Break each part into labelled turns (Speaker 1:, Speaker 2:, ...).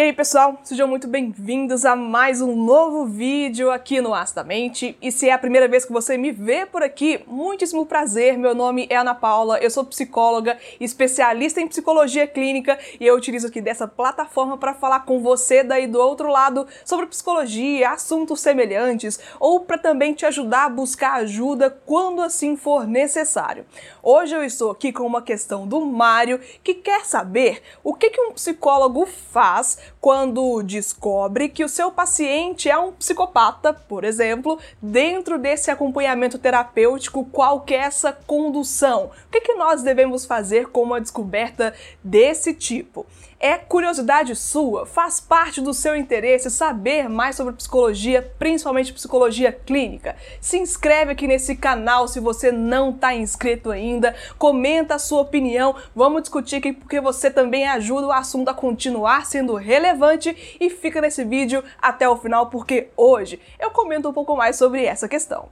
Speaker 1: E aí pessoal, sejam muito bem-vindos a mais um novo vídeo aqui no Astamente. E se é a primeira vez que você me vê por aqui, muitíssimo prazer, meu nome é Ana Paula, eu sou psicóloga, especialista em psicologia clínica e eu utilizo aqui dessa plataforma para falar com você daí do outro lado sobre psicologia, assuntos semelhantes ou para também te ajudar a buscar ajuda quando assim for necessário. Hoje eu estou aqui com uma questão do Mário que quer saber o que, que um psicólogo faz quando descobre que o seu paciente é um psicopata, por exemplo, dentro desse acompanhamento terapêutico, qual que é essa condução? O que, que nós devemos fazer com uma descoberta desse tipo? É curiosidade sua? Faz parte do seu interesse saber mais sobre psicologia, principalmente psicologia clínica? Se inscreve aqui nesse canal se você não está inscrito ainda, comenta a sua opinião, vamos discutir aqui porque você também ajuda o assunto a continuar sendo relevante e fica nesse vídeo até o final porque hoje eu comento um pouco mais sobre essa questão.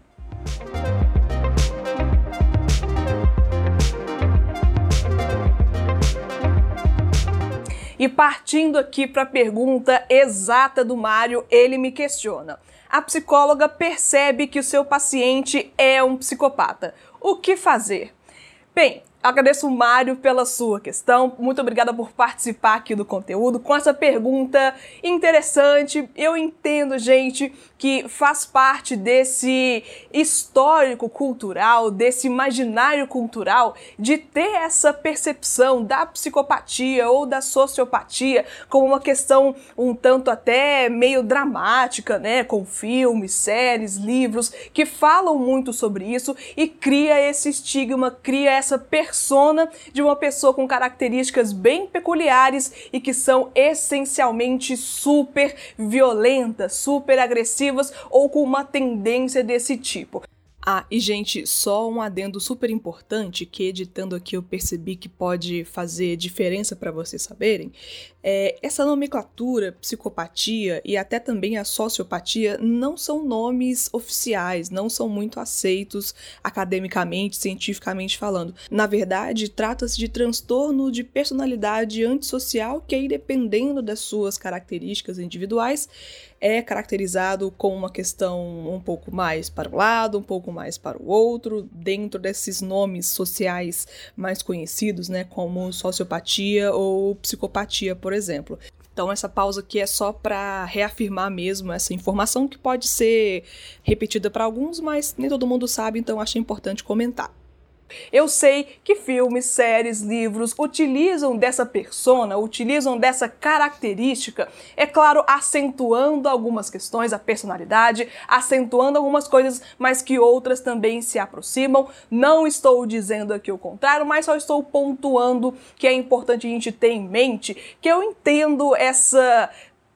Speaker 1: E partindo aqui para a pergunta exata do Mário, ele me questiona. A psicóloga percebe que o seu paciente é um psicopata. O que fazer? Bem, Agradeço o Mário pela sua questão. Muito obrigada por participar aqui do conteúdo com essa pergunta interessante. Eu entendo, gente, que faz parte desse histórico cultural, desse imaginário cultural de ter essa percepção da psicopatia ou da sociopatia como uma questão um tanto até meio dramática, né, com filmes, séries, livros que falam muito sobre isso e cria esse estigma, cria essa percepção persona de uma pessoa com características bem peculiares e que são essencialmente super violentas, super agressivas ou com uma tendência desse tipo. Ah, e gente, só um adendo super importante que editando aqui eu percebi que pode fazer diferença para vocês saberem. É, essa nomenclatura, psicopatia e até também a sociopatia não são nomes oficiais, não são muito aceitos academicamente, cientificamente falando. Na verdade, trata-se de transtorno de personalidade antissocial que aí dependendo das suas características individuais é caracterizado com uma questão um pouco mais para um lado, um pouco mais para o outro, dentro desses nomes sociais mais conhecidos, né, como sociopatia ou psicopatia, por exemplo. Então essa pausa aqui é só para reafirmar mesmo essa informação que pode ser repetida para alguns, mas nem todo mundo sabe, então acho importante comentar. Eu sei que filmes, séries, livros utilizam dessa persona, utilizam dessa característica, é claro, acentuando algumas questões, a personalidade, acentuando algumas coisas, mas que outras também se aproximam. Não estou dizendo aqui o contrário, mas só estou pontuando que é importante a gente ter em mente que eu entendo essa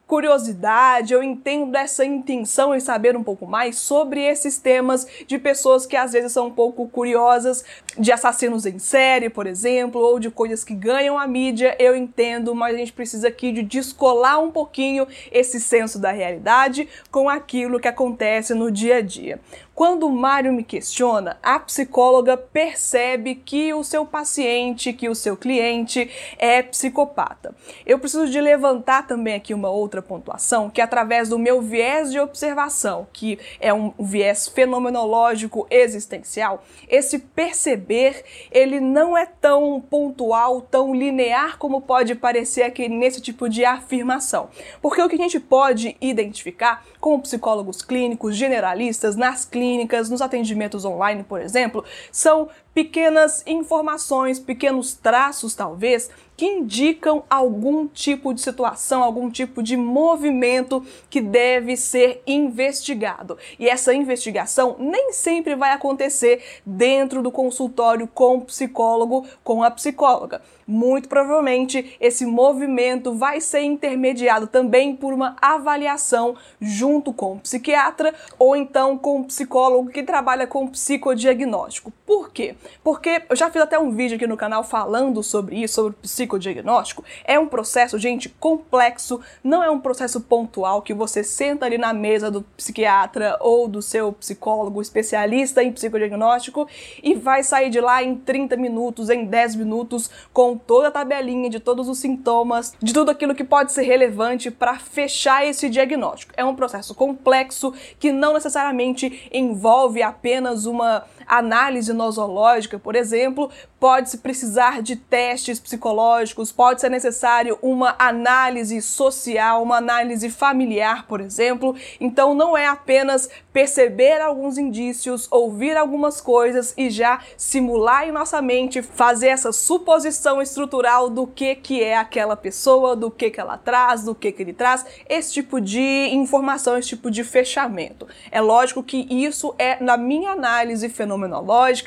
Speaker 1: curiosidade, eu entendo essa intenção em saber um pouco mais sobre esses temas de pessoas que às vezes são um pouco curiosas, de assassinos em série, por exemplo, ou de coisas que ganham a mídia, eu entendo, mas a gente precisa aqui de descolar um pouquinho esse senso da realidade com aquilo que acontece no dia a dia. Quando o Mário me questiona, a psicóloga percebe que o seu paciente, que o seu cliente é psicopata. Eu preciso de levantar também aqui uma outra pontuação, que é através do meu viés de observação, que é um viés fenomenológico existencial, esse perceber, ele não é tão pontual, tão linear como pode parecer aqui nesse tipo de afirmação. Porque o que a gente pode identificar como psicólogos clínicos, generalistas, nas clínicas, clínicas, nos atendimentos online, por exemplo, são pequenas informações, pequenos traços, talvez, que indicam algum tipo de situação, algum tipo de movimento que deve ser investigado. E essa investigação nem sempre vai acontecer dentro do consultório com o psicólogo, com a psicóloga. Muito provavelmente esse movimento vai ser intermediado também por uma avaliação junto com o psiquiatra ou então com o psicólogo que trabalha com psicodiagnóstico. Por quê? Porque eu já fiz até um vídeo aqui no canal falando sobre isso, sobre psicodiagnóstico. É um processo, gente, complexo, não é um processo pontual que você senta ali na mesa do psiquiatra ou do seu psicólogo especialista em psicodiagnóstico e vai sair de lá em 30 minutos, em 10 minutos com toda a tabelinha de todos os sintomas, de tudo aquilo que pode ser relevante para fechar esse diagnóstico. É um processo complexo que não necessariamente envolve apenas uma análise nosológica, por exemplo, pode-se precisar de testes psicológicos, pode ser necessário uma análise social, uma análise familiar, por exemplo. Então não é apenas perceber alguns indícios, ouvir algumas coisas e já simular em nossa mente, fazer essa suposição estrutural do que que é aquela pessoa, do que que ela traz, do que que ele traz, esse tipo de informação, esse tipo de fechamento. É lógico que isso é na minha análise fenomenal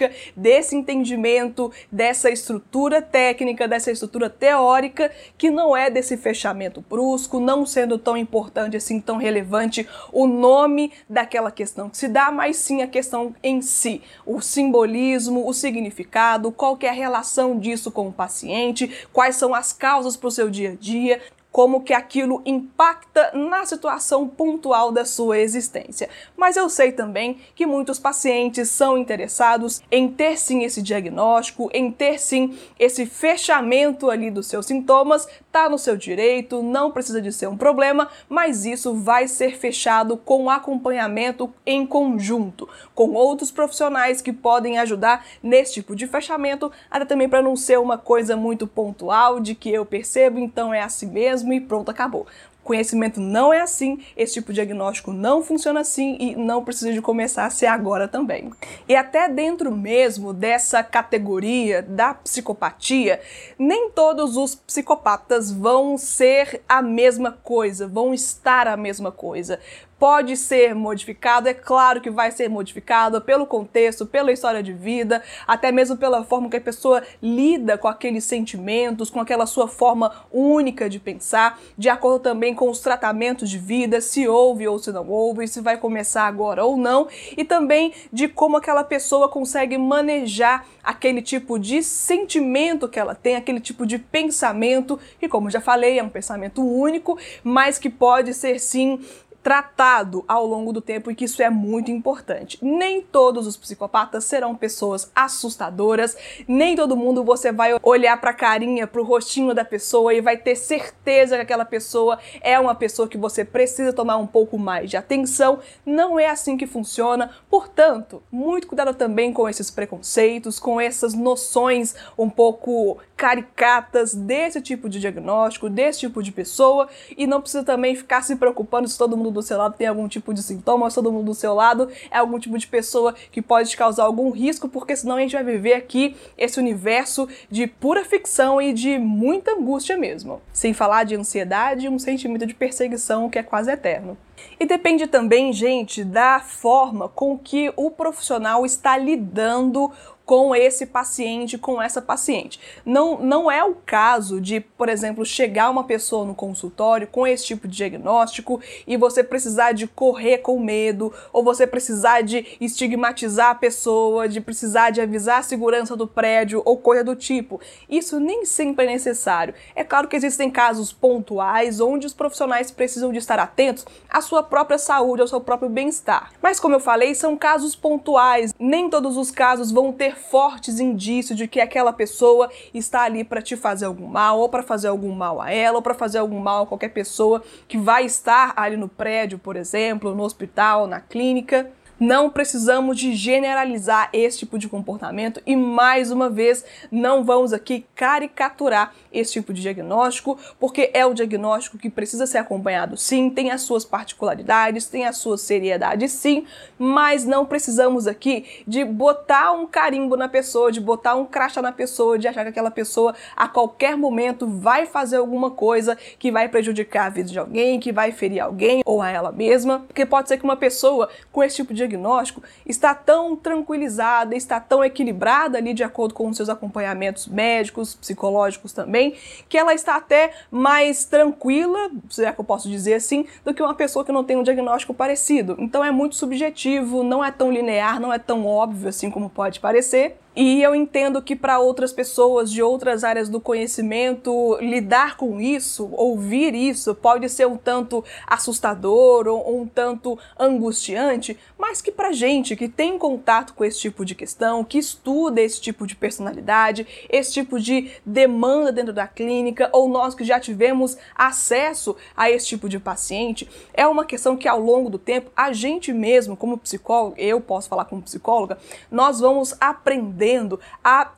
Speaker 1: fenomenológica, desse entendimento, dessa estrutura técnica, dessa estrutura teórica, que não é desse fechamento brusco, não sendo tão importante assim, tão relevante o nome daquela questão que se dá, mas sim a questão em si, o simbolismo, o significado, qual é a relação disso com o paciente, quais são as causas para o seu dia a dia, como que aquilo impacta na situação pontual da sua existência. Mas eu sei também que muitos pacientes são interessados em ter sim esse diagnóstico, em ter sim esse fechamento ali dos seus sintomas, tá no seu direito, não precisa de ser um problema, mas isso vai ser fechado com acompanhamento em conjunto, com outros profissionais que podem ajudar nesse tipo de fechamento, até também para não ser uma coisa muito pontual de que eu percebo, então é assim mesmo mesmo e pronto, acabou. Conhecimento não é assim, esse tipo de diagnóstico não funciona assim e não precisa de começar a ser agora também. E até dentro mesmo dessa categoria da psicopatia, nem todos os psicopatas vão ser a mesma coisa, vão estar a mesma coisa pode ser modificado, é claro que vai ser modificado pelo contexto, pela história de vida, até mesmo pela forma que a pessoa lida com aqueles sentimentos, com aquela sua forma única de pensar, de acordo também com os tratamentos de vida, se houve ou se não houve, se vai começar agora ou não, e também de como aquela pessoa consegue manejar aquele tipo de sentimento que ela tem, aquele tipo de pensamento, que como já falei, é um pensamento único, mas que pode ser sim tratado ao longo do tempo e que isso é muito importante. Nem todos os psicopatas serão pessoas assustadoras, nem todo mundo você vai olhar para a carinha, para o rostinho da pessoa e vai ter certeza que aquela pessoa é uma pessoa que você precisa tomar um pouco mais de atenção. Não é assim que funciona. Portanto, muito cuidado também com esses preconceitos, com essas noções um pouco caricatas desse tipo de diagnóstico, desse tipo de pessoa e não precisa também ficar se preocupando se todo mundo do seu lado tem algum tipo de sintoma, se todo mundo do seu lado é algum tipo de pessoa que pode te causar algum risco, porque senão a gente vai viver aqui esse universo de pura ficção e de muita angústia mesmo. Sem falar de ansiedade e um sentimento de perseguição que é quase eterno. E depende também, gente, da forma com que o profissional está lidando com esse paciente, com essa paciente. Não, não é o caso de, por exemplo, chegar uma pessoa no consultório com esse tipo de diagnóstico e você precisar de correr com medo, ou você precisar de estigmatizar a pessoa, de precisar de avisar a segurança do prédio ou coisa do tipo. Isso nem sempre é necessário. É claro que existem casos pontuais onde os profissionais precisam de estar atentos à sua própria saúde, ao seu próprio bem-estar. Mas como eu falei, são casos pontuais. Nem todos os casos vão ter fortes indícios de que aquela pessoa está ali para te fazer algum mal, ou para fazer algum mal a ela, ou para fazer algum mal a qualquer pessoa que vai estar ali no prédio, por exemplo, no hospital, na clínica. Não precisamos de generalizar esse tipo de comportamento e mais uma vez não vamos aqui caricaturar esse tipo de diagnóstico, porque é o diagnóstico que precisa ser acompanhado sim, tem as suas particularidades, tem a sua seriedade sim, mas não precisamos aqui de botar um carimbo na pessoa, de botar um crachá na pessoa, de achar que aquela pessoa a qualquer momento vai fazer alguma coisa que vai prejudicar a vida de alguém, que vai ferir alguém ou a ela mesma, porque pode ser que uma pessoa com esse tipo de diagnóstico está tão tranquilizada, está tão equilibrada ali de acordo com os seus acompanhamentos médicos, psicológicos também, que ela está até mais tranquila, se é que eu posso dizer assim, do que uma pessoa que não tem um diagnóstico parecido. Então é muito subjetivo, não é tão linear, não é tão óbvio assim como pode parecer. E eu entendo que para outras pessoas de outras áreas do conhecimento, lidar com isso, ouvir isso, pode ser um tanto assustador ou um tanto angustiante, mas que para gente que tem contato com esse tipo de questão, que estuda esse tipo de personalidade, esse tipo de demanda dentro da clínica, ou nós que já tivemos acesso a esse tipo de paciente, é uma questão que ao longo do tempo a gente mesmo, como psicólogo, eu posso falar como psicóloga, nós vamos aprender aprendendo a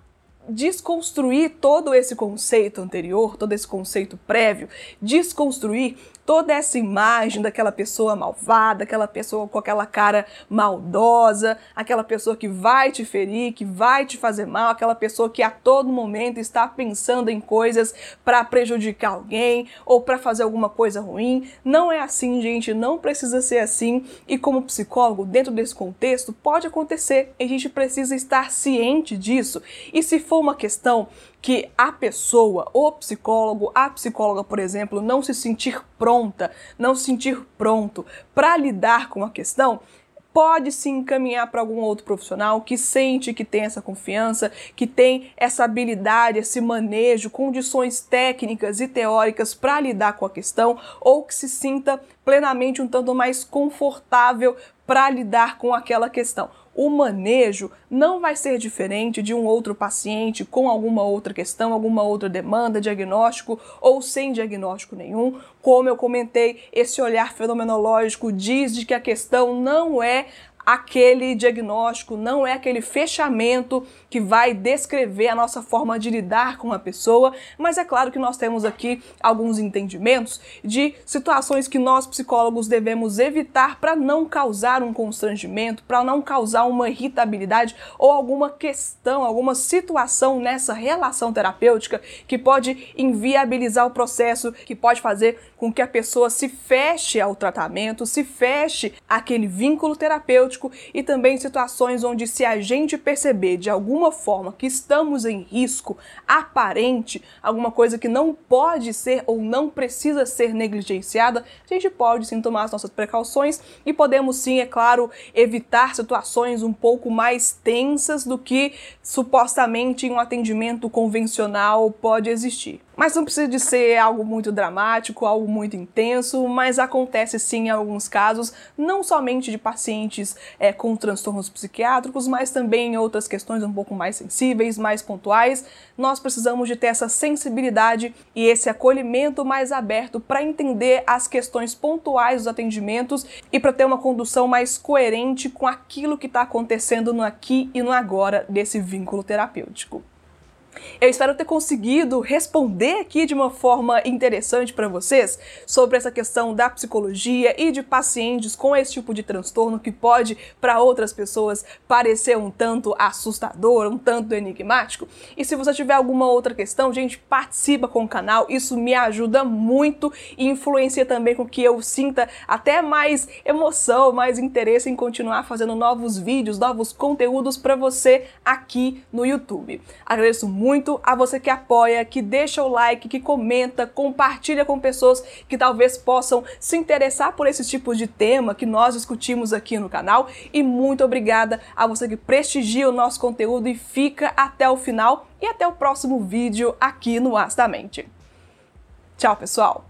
Speaker 1: desconstruir todo esse conceito anterior, todo esse conceito prévio, desconstruir toda essa imagem daquela pessoa malvada, aquela pessoa com aquela cara maldosa, aquela pessoa que vai te ferir, que vai te fazer mal, aquela pessoa que a todo momento está pensando em coisas para prejudicar alguém ou para fazer alguma coisa ruim. Não é assim, gente, não precisa ser assim. E como psicólogo, dentro desse contexto, pode acontecer. E a gente precisa estar ciente disso. E se for uma questão que a pessoa, o psicólogo, a psicóloga, por exemplo, não se sentir pronta, não se sentir pronto para lidar com a questão, pode se encaminhar para algum outro profissional que sente que tem essa confiança, que tem essa habilidade, esse manejo, condições técnicas e teóricas para lidar com a questão, ou que se sinta plenamente um tanto mais confortável para lidar com aquela questão o manejo não vai ser diferente de um outro paciente com alguma outra questão, alguma outra demanda, diagnóstico ou sem diagnóstico nenhum. Como eu comentei, esse olhar fenomenológico diz de que a questão não é aquele diagnóstico, não é aquele fechamento que vai descrever a nossa forma de lidar com a pessoa, mas é claro que nós temos aqui alguns entendimentos de situações que nós psicólogos devemos evitar para não causar um constrangimento, para não causar uma irritabilidade ou alguma questão, alguma situação nessa relação terapêutica que pode inviabilizar o processo, que pode fazer com que a pessoa se feche ao tratamento, se feche aquele vínculo terapêutico e também situações onde, se a gente perceber de alguma forma que estamos em risco aparente, alguma coisa que não pode ser ou não precisa ser negligenciada, a gente pode sim tomar as nossas precauções e podemos sim, é claro, evitar situações um pouco mais tensas do que supostamente em um atendimento convencional pode existir. Mas não precisa de ser algo muito dramático, algo muito intenso, mas acontece sim em alguns casos, não somente de pacientes é, com transtornos psiquiátricos, mas também em outras questões um pouco mais sensíveis, mais pontuais. Nós precisamos de ter essa sensibilidade e esse acolhimento mais aberto para entender as questões pontuais dos atendimentos e para ter uma condução mais coerente com aquilo que está acontecendo no aqui e no agora desse vínculo terapêutico. Eu espero ter conseguido responder aqui de uma forma interessante para vocês sobre essa questão da psicologia e de pacientes com esse tipo de transtorno que pode para outras pessoas parecer um tanto assustador, um tanto enigmático. E se você tiver alguma outra questão, gente, participa com o canal, isso me ajuda muito e influencia também com que eu sinta até mais emoção, mais interesse em continuar fazendo novos vídeos, novos conteúdos para você aqui no YouTube. Agradeço muito muito a você que apoia, que deixa o like, que comenta, compartilha com pessoas que talvez possam se interessar por esse tipo de tema que nós discutimos aqui no canal. E muito obrigada a você que prestigia o nosso conteúdo e fica até o final. E até o próximo vídeo aqui no Astamente. Tchau, pessoal!